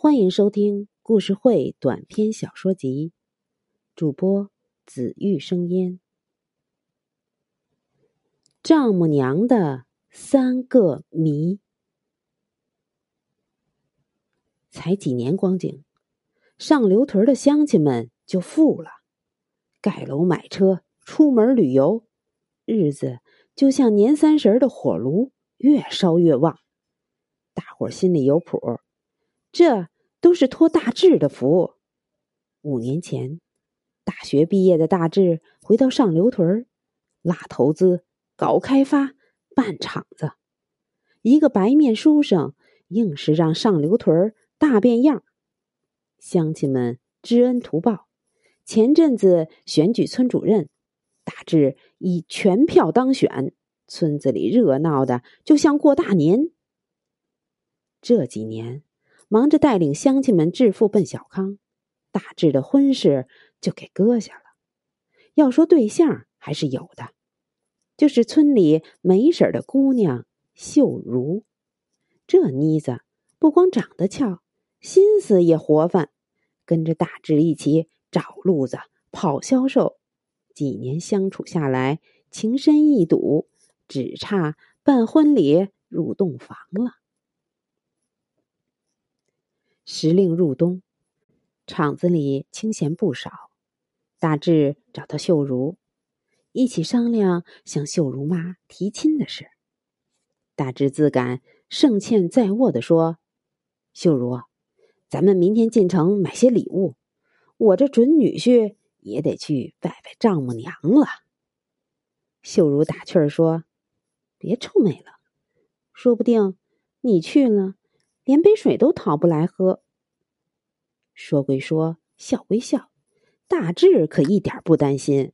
欢迎收听故事会短篇小说集，主播紫玉生烟。丈母娘的三个谜，才几年光景，上刘屯的乡亲们就富了，盖楼买车，出门旅游，日子就像年三十的火炉，越烧越旺。大伙心里有谱，这都是托大志的福。五年前，大学毕业的大志回到上流屯拉投资、搞开发、办厂子，一个白面书生，硬是让上流屯大变样。乡亲们知恩图报，前阵子选举村主任，大志以全票当选，村子里热闹的就像过大年。这几年忙着带领乡亲们致富奔小康，大志的婚事就给搁下了。要说对象还是有的，就是村里没婶的姑娘秀如。这妮子不光长得俏，心思也活泛，跟着大志一起找路子、跑销售。几年相处下来，情深意笃，只差办婚礼、入洞房了。时令入冬，厂子里清闲不少。大志找到秀如，一起商量向秀如妈提亲的事。大志自感胜券在握的说：“秀如，咱们明天进城买些礼物，我这准女婿也得去拜拜丈母娘了。”秀如打趣儿说：“别臭美了，说不定你去了。”连杯水都讨不来喝。说归说，笑归笑，大志可一点不担心。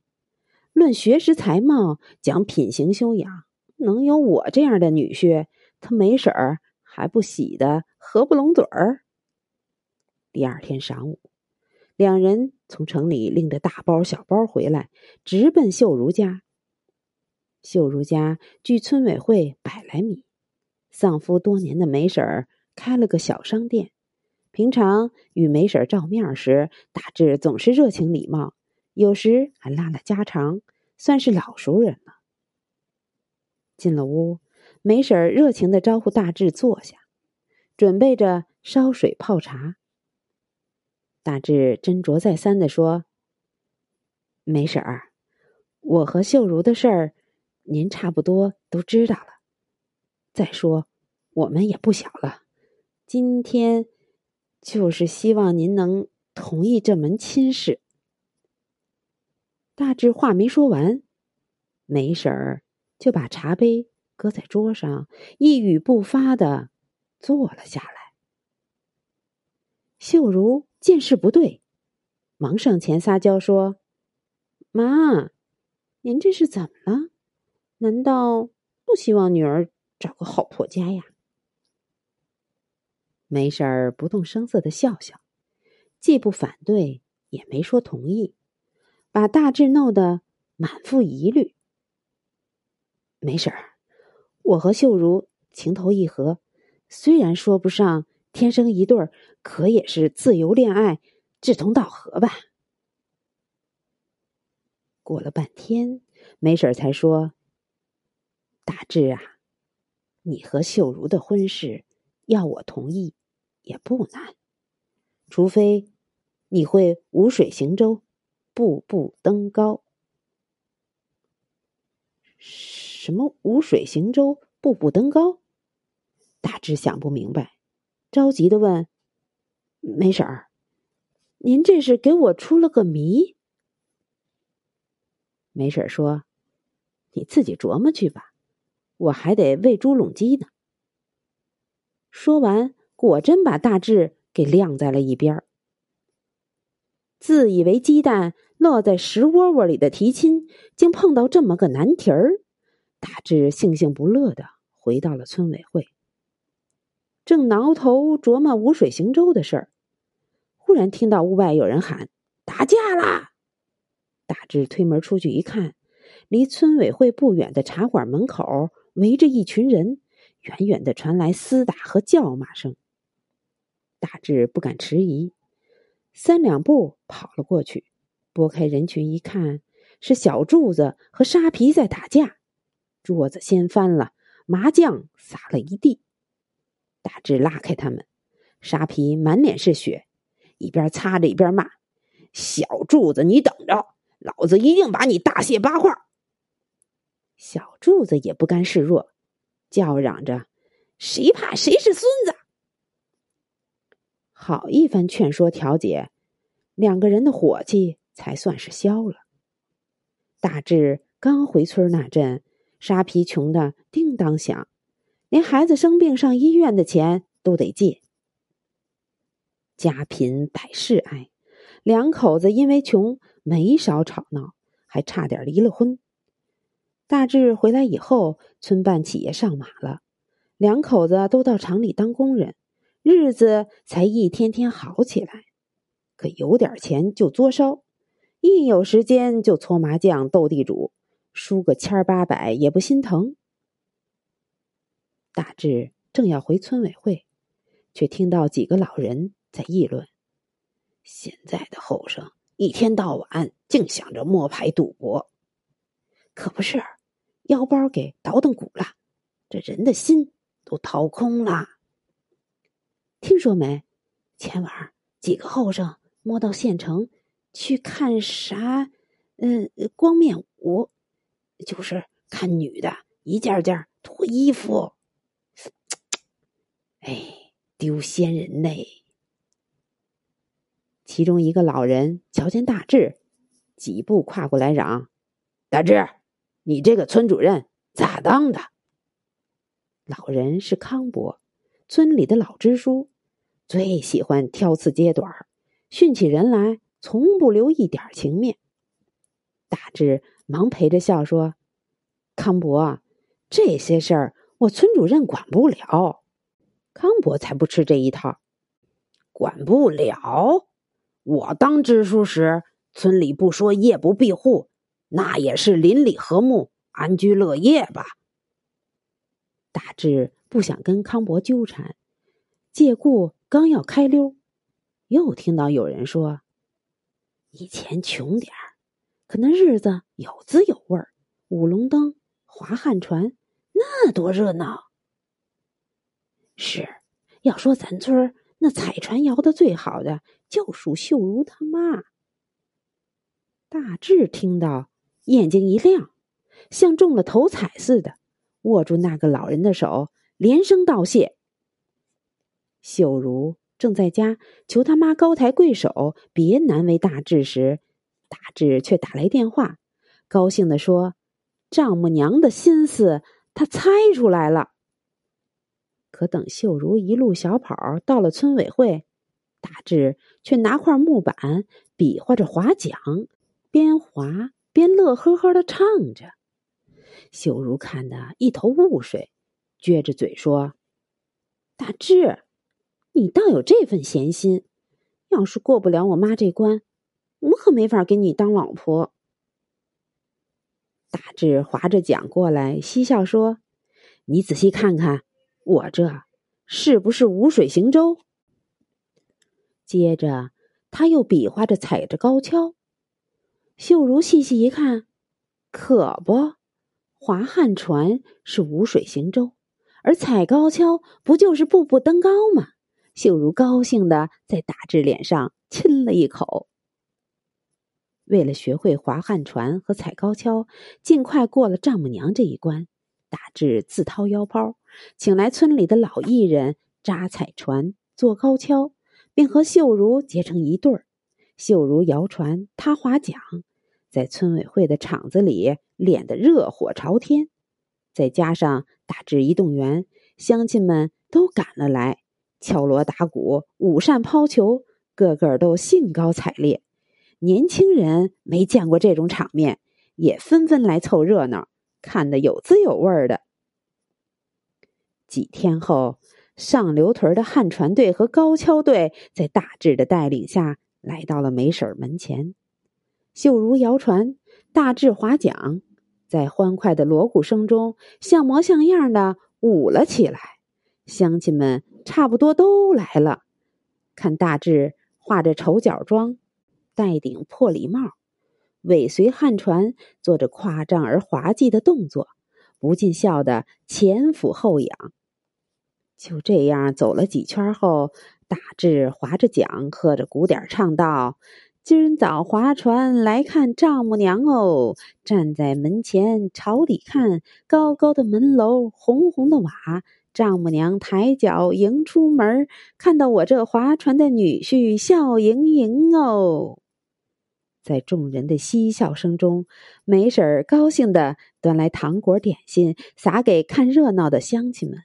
论学识才貌，讲品行修养，能有我这样的女婿，他没婶儿还不喜的合不拢嘴儿。第二天晌午，两人从城里拎着大包小包回来，直奔秀如家。秀如家距村委会百来米，丧夫多年的梅婶儿。开了个小商店，平常与梅婶照面时，大志总是热情礼貌，有时还拉了家常，算是老熟人了。进了屋，梅婶热情的招呼大志坐下，准备着烧水泡茶。大志斟酌再三的说：“梅婶儿，我和秀如的事儿，您差不多都知道了。再说，我们也不小了。”今天就是希望您能同意这门亲事。大志话没说完，梅婶儿就把茶杯搁在桌上，一语不发的坐了下来。秀如见势不对，忙上前撒娇说：“妈，您这是怎么了？难道不希望女儿找个好婆家呀？”梅婶儿不动声色的笑笑，既不反对，也没说同意，把大志弄得满腹疑虑。梅婶儿，我和秀如情投意合，虽然说不上天生一对儿，可也是自由恋爱，志同道合吧。过了半天，梅婶儿才说：“大志啊，你和秀如的婚事。”要我同意也不难，除非你会无水行舟，步步登高。什么无水行舟，步步登高？大致想不明白，着急的问：“梅婶儿，您这是给我出了个谜？”梅婶儿说：“你自己琢磨去吧，我还得喂猪笼鸡呢。”说完，果真把大志给晾在了一边儿自以为鸡蛋落在石窝窝里的提亲，竟碰到这么个难题儿。大志悻悻不乐的回到了村委会，正挠头琢磨无水行舟的事儿，忽然听到屋外有人喊：“打架啦！”大志推门出去一看，离村委会不远的茶馆门口围着一群人。远远的传来厮打和叫骂声。大志不敢迟疑，三两步跑了过去，拨开人群一看，是小柱子和沙皮在打架，桌子掀翻了，麻将洒了一地。大志拉开他们，沙皮满脸是血，一边擦着一边骂：“小柱子，你等着，老子一定把你大卸八块！”小柱子也不甘示弱，叫嚷着：“谁怕谁是孙子！”好一番劝说调解，两个人的火气才算是消了。大志刚回村那阵，沙皮穷的叮当响，连孩子生病上医院的钱都得借。家贫百事哀，两口子因为穷没少吵闹，还差点离了婚。大志回来以后，村办企业上马了，两口子都到厂里当工人。日子才一天天好起来，可有点钱就作烧，一有时间就搓麻将、斗地主，输个千八百也不心疼。大志正要回村委会，却听到几个老人在议论：现在的后生一天到晚净想着摸牌赌博，可不是，腰包给倒腾鼓了，这人的心都掏空了。听说没？前晚几个后生摸到县城去看啥？嗯，光面舞，就是看女的一件件脱衣服。哎，丢仙人嘞！其中一个老人瞧见大志，几步跨过来嚷：“大志，你这个村主任咋当的？”老人是康伯，村里的老支书。最喜欢挑刺揭短儿，训起人来从不留一点情面。大志忙陪着笑说：“康伯，这些事儿我村主任管不了。”康伯才不吃这一套，管不了。我当支书时，村里不说夜不闭户，那也是邻里和睦、安居乐业吧。大志不想跟康伯纠缠，借故。刚要开溜，又听到有人说：“以前穷点儿，可那日子有滋有味儿，舞龙灯、划旱船，那多热闹。”是，要说咱村那彩船摇的最好的，就属秀如他妈。大志听到，眼睛一亮，像中了头彩似的，握住那个老人的手，连声道谢。秀如正在家求他妈高抬贵手，别难为大志时，大志却打来电话，高兴地说：“丈母娘的心思，他猜出来了。”可等秀如一路小跑到了村委会，大志却拿块木板比划着划桨，边划边乐呵呵的唱着。秀如看得一头雾水，撅着嘴说：“大志。”你倒有这份闲心，要是过不了我妈这关，我可没法给你当老婆。大志划着桨过来，嬉笑说：“你仔细看看，我这是不是无水行舟？”接着他又比划着踩着高跷。秀如细细一看，可不，划旱船是无水行舟，而踩高跷不就是步步登高吗？秀如高兴的在大志脸上亲了一口。为了学会划旱船和踩高跷，尽快过了丈母娘这一关，大志自掏腰包，请来村里的老艺人扎彩船、做高跷，并和秀如结成一对儿。秀如摇船，他划桨，在村委会的场子里练得热火朝天。再加上大志一动员，乡亲们都赶了来。敲锣打鼓，舞扇抛球，个个都兴高采烈。年轻人没见过这种场面，也纷纷来凑热闹，看得有滋有味的。几天后，上流屯的旱船队和高跷队在大志的带领下来到了梅婶门前。秀如摇船，大志划桨，在欢快的锣鼓声中，像模像样的舞了起来。乡亲们。差不多都来了，看大志化着丑角妆，戴顶破礼帽，尾随汉船，做着夸张而滑稽的动作，不禁笑得前俯后仰。就这样走了几圈后，大志划着桨，喝着鼓点，唱道：“今早划船来看丈母娘哦，站在门前朝里看，高高的门楼，红红的瓦。”丈母娘抬脚迎出门，看到我这划船的女婿，笑盈盈哦。在众人的嬉笑声中，梅婶儿高兴的端来糖果点心，撒给看热闹的乡亲们。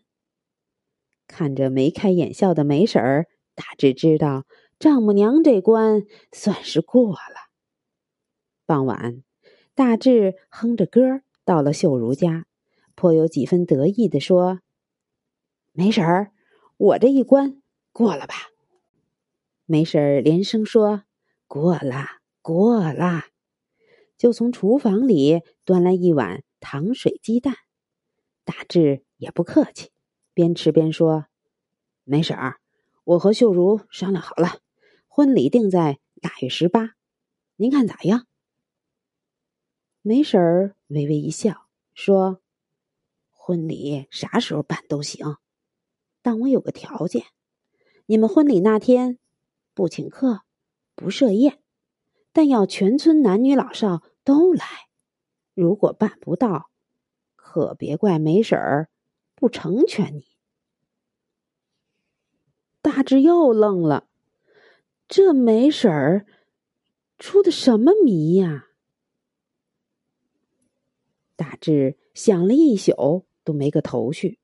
看着眉开眼笑的梅婶儿，大致知道丈母娘这关算是过了。傍晚，大致哼着歌到了秀如家，颇有几分得意的说。没婶儿，我这一关过了吧？没婶儿连声说：“过了，过了。”就从厨房里端来一碗糖水鸡蛋。大志也不客气，边吃边说：“没婶儿，我和秀如商量好了，婚礼定在腊月十八，您看咋样？”没婶儿微微一笑，说：“婚礼啥时候办都行。”但我有个条件，你们婚礼那天不请客，不设宴，但要全村男女老少都来。如果办不到，可别怪梅婶儿不成全你。大志又愣了，这梅婶儿出的什么谜呀？大志想了一宿都没个头绪。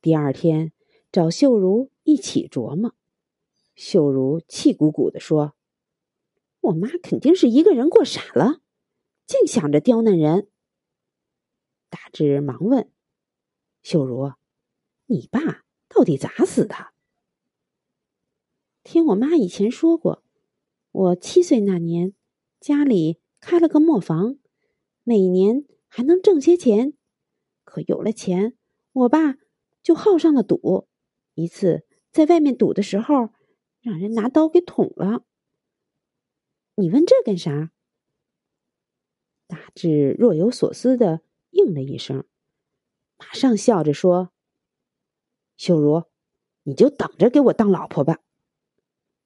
第二天。找秀如一起琢磨，秀如气鼓鼓的说：“我妈肯定是一个人过傻了，净想着刁难人。”大志忙问：“秀如，你爸到底咋死的？”听我妈以前说过，我七岁那年，家里开了个磨坊，每年还能挣些钱，可有了钱，我爸就好上了赌。一次在外面赌的时候，让人拿刀给捅了。你问这干啥？大志若有所思的应了一声，马上笑着说：“秀如，你就等着给我当老婆吧。”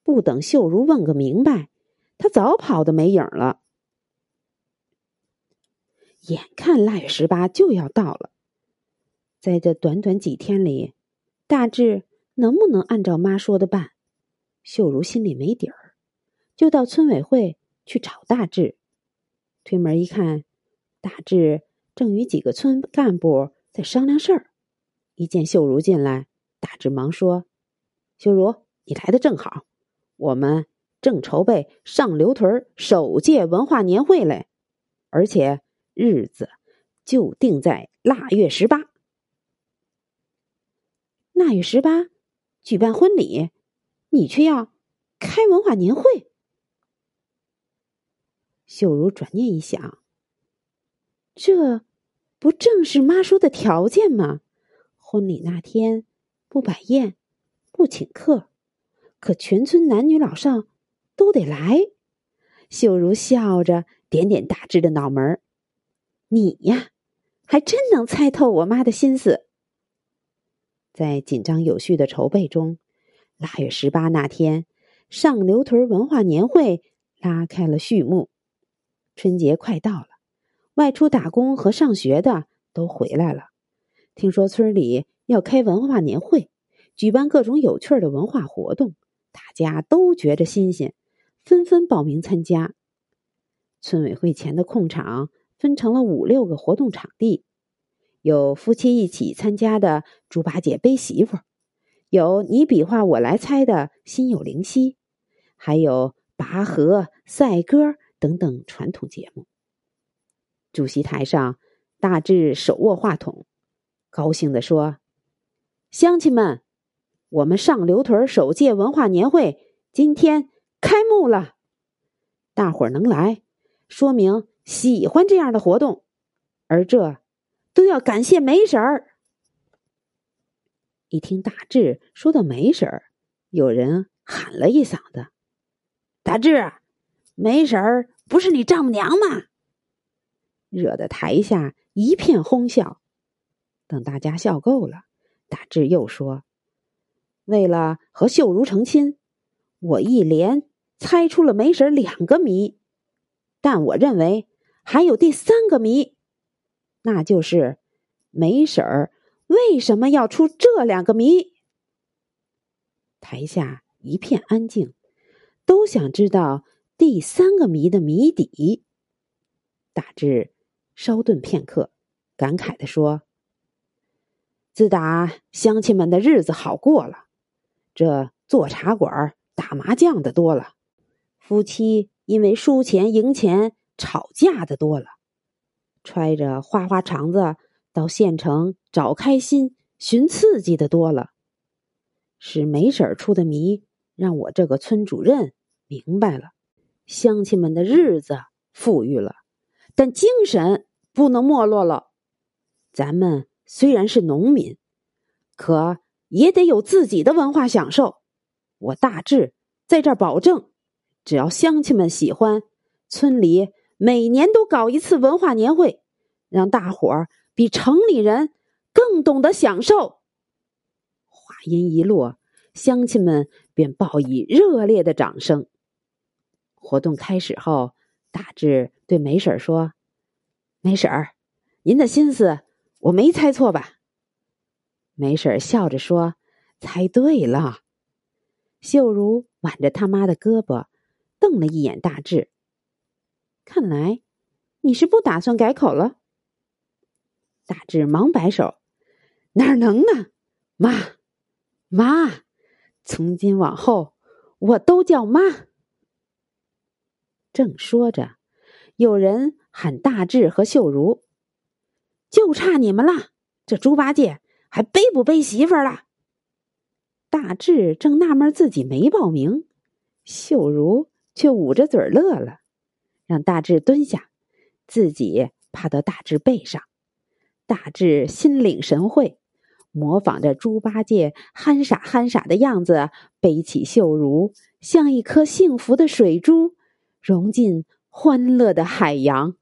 不等秀如问个明白，他早跑的没影了。眼看腊月十八就要到了，在这短短几天里。大志能不能按照妈说的办？秀如心里没底儿，就到村委会去找大志。推门一看，大志正与几个村干部在商量事儿。一见秀如进来，大志忙说：“秀如，你来的正好，我们正筹备上刘屯首届文化年会嘞，而且日子就定在腊月十八。”腊月十八举办婚礼，你却要开文化年会。秀如转念一想，这不正是妈说的条件吗？婚礼那天不摆宴，不请客，可全村男女老少都得来。秀如笑着点点大志的脑门儿：“你呀，还真能猜透我妈的心思。”在紧张有序的筹备中，腊月十八那天，上刘屯文化年会拉开了序幕。春节快到了，外出打工和上学的都回来了。听说村里要开文化年会，举办各种有趣的文化活动，大家都觉着新鲜，纷纷报名参加。村委会前的空场分成了五六个活动场地。有夫妻一起参加的猪八戒背媳妇，有你比划我来猜的心有灵犀，还有拔河、赛歌等等传统节目。主席台上，大志手握话筒，高兴地说：“乡亲们，我们上刘屯首届文化年会今天开幕了，大伙儿能来，说明喜欢这样的活动，而这。”都要感谢梅婶儿。一听大志说到梅婶儿，有人喊了一嗓子：“大志，没婶儿不是你丈母娘吗？”惹得台下一片哄笑。等大家笑够了，大志又说：“为了和秀如成亲，我一连猜出了梅婶两个谜，但我认为还有第三个谜，那就是梅婶为什么要出这两个谜。”台下一片安静，都想知道第三个谜的谜底。大志稍顿片刻，感慨的说。自打乡亲们的日子好过了，这做茶馆、打麻将的多了，夫妻因为输钱赢钱吵架的多了，揣着花花肠子到县城找开心、寻刺激的多了。是梅婶出的谜，让我这个村主任明白了：乡亲们的日子富裕了，但精神不能没落了。咱们。虽然是农民，可也得有自己的文化享受。我大志在这儿保证，只要乡亲们喜欢，村里每年都搞一次文化年会，让大伙儿比城里人更懂得享受。话音一落，乡亲们便报以热烈的掌声。活动开始后，大志对梅婶说：“梅婶儿，您的心思。”我没猜错吧？梅婶笑着说：“猜对了。”秀如挽着他妈的胳膊，瞪了一眼大志。看来你是不打算改口了。大志忙摆手：“哪能呢？妈，妈，从今往后我都叫妈。”正说着，有人喊大志和秀如。就差你们了，这猪八戒还背不背媳妇儿了？大志正纳闷自己没报名，秀如却捂着嘴乐了，让大志蹲下，自己趴到大志背上。大志心领神会，模仿着猪八戒憨傻憨傻的样子，背起秀如，像一颗幸福的水珠，融进欢乐的海洋。